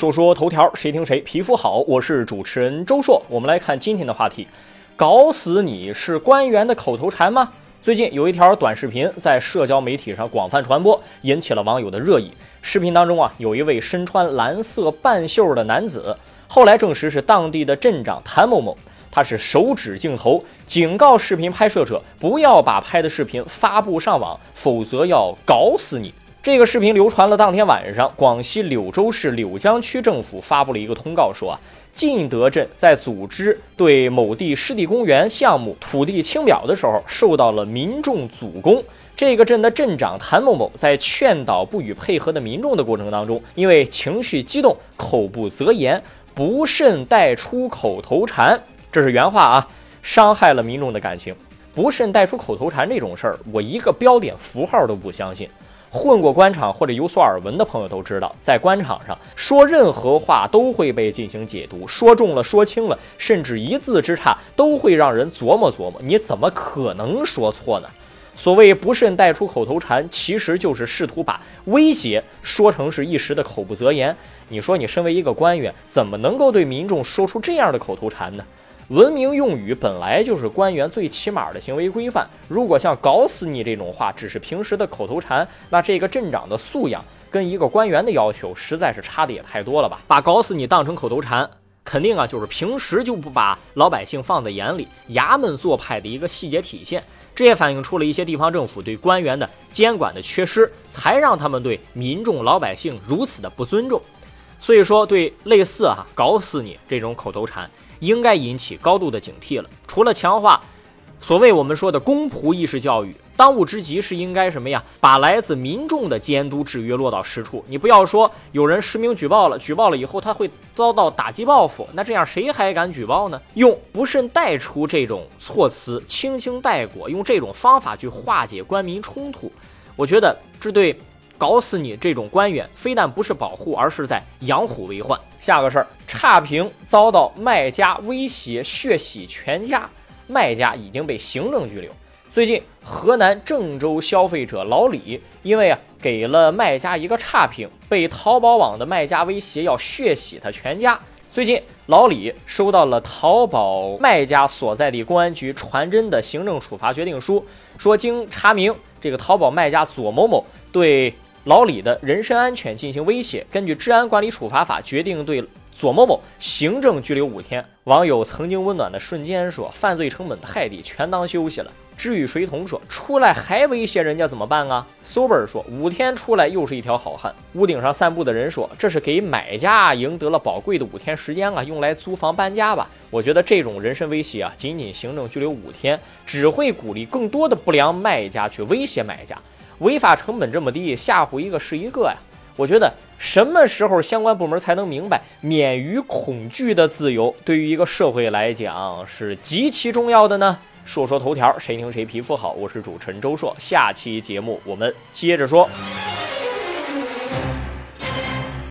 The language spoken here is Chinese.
说说头条，谁听谁皮肤好。我是主持人周硕，我们来看今天的话题：搞死你是官员的口头禅吗？最近有一条短视频在社交媒体上广泛传播，引起了网友的热议。视频当中啊，有一位身穿蓝色半袖的男子，后来证实是当地的镇长谭某某。他是手指镜头，警告视频拍摄者不要把拍的视频发布上网，否则要搞死你。这个视频流传了当天晚上，广西柳州市柳江区政府发布了一个通告，说啊，晋德镇在组织对某地湿地公园项目土地清表的时候，受到了民众阻攻。这个镇的镇长谭某某在劝导不予配合的民众的过程当中，因为情绪激动，口不择言，不慎带出口头禅，这是原话啊，伤害了民众的感情。不慎带出口头禅这种事儿，我一个标点符号都不相信。混过官场或者有所耳闻的朋友都知道，在官场上说任何话都会被进行解读，说重了、说轻了，甚至一字之差都会让人琢磨琢磨。你怎么可能说错呢？所谓不慎带出口头禅，其实就是试图把威胁说成是一时的口不择言。你说你身为一个官员，怎么能够对民众说出这样的口头禅呢？文明用语本来就是官员最起码的行为规范。如果像“搞死你”这种话只是平时的口头禅，那这个镇长的素养跟一个官员的要求实在是差的也太多了吧？把“搞死你”当成口头禅，肯定啊就是平时就不把老百姓放在眼里，衙门做派的一个细节体现。这也反映出了一些地方政府对官员的监管的缺失，才让他们对民众老百姓如此的不尊重。所以说，对类似哈“搞死你”这种口头禅。应该引起高度的警惕了。除了强化所谓我们说的公仆意识教育，当务之急是应该什么呀？把来自民众的监督制约落到实处。你不要说有人实名举报了，举报了以后他会遭到打击报复，那这样谁还敢举报呢？用不慎带出这种措辞，轻轻带过，用这种方法去化解官民冲突，我觉得这对。搞死你这种官员，非但不是保护，而是在养虎为患。下个事儿，差评遭到卖家威胁血洗全家，卖家已经被行政拘留。最近，河南郑州消费者老李因为啊给了卖家一个差评，被淘宝网的卖家威胁要血洗他全家。最近，老李收到了淘宝卖家所在地公安局传真的行政处罚决定书，说经查明，这个淘宝卖家左某某对。老李的人身安全进行威胁，根据《治安管理处罚法》决定对左某某行政拘留五天。网友曾经温暖的瞬间说：“犯罪成本太低，全当休息了。”知与水桶说：“出来还威胁人家怎么办啊？”Sober 说：“五天出来又是一条好汉。”屋顶上散步的人说：“这是给买家赢得了宝贵的五天时间啊，用来租房搬家吧。”我觉得这种人身威胁啊，仅仅行政拘留五天，只会鼓励更多的不良卖家去威胁买家。违法成本这么低，吓唬一个是一个呀！我觉得什么时候相关部门才能明白，免于恐惧的自由对于一个社会来讲是极其重要的呢？说说头条，谁听谁皮肤好？我是主持人周硕，下期节目我们接着说。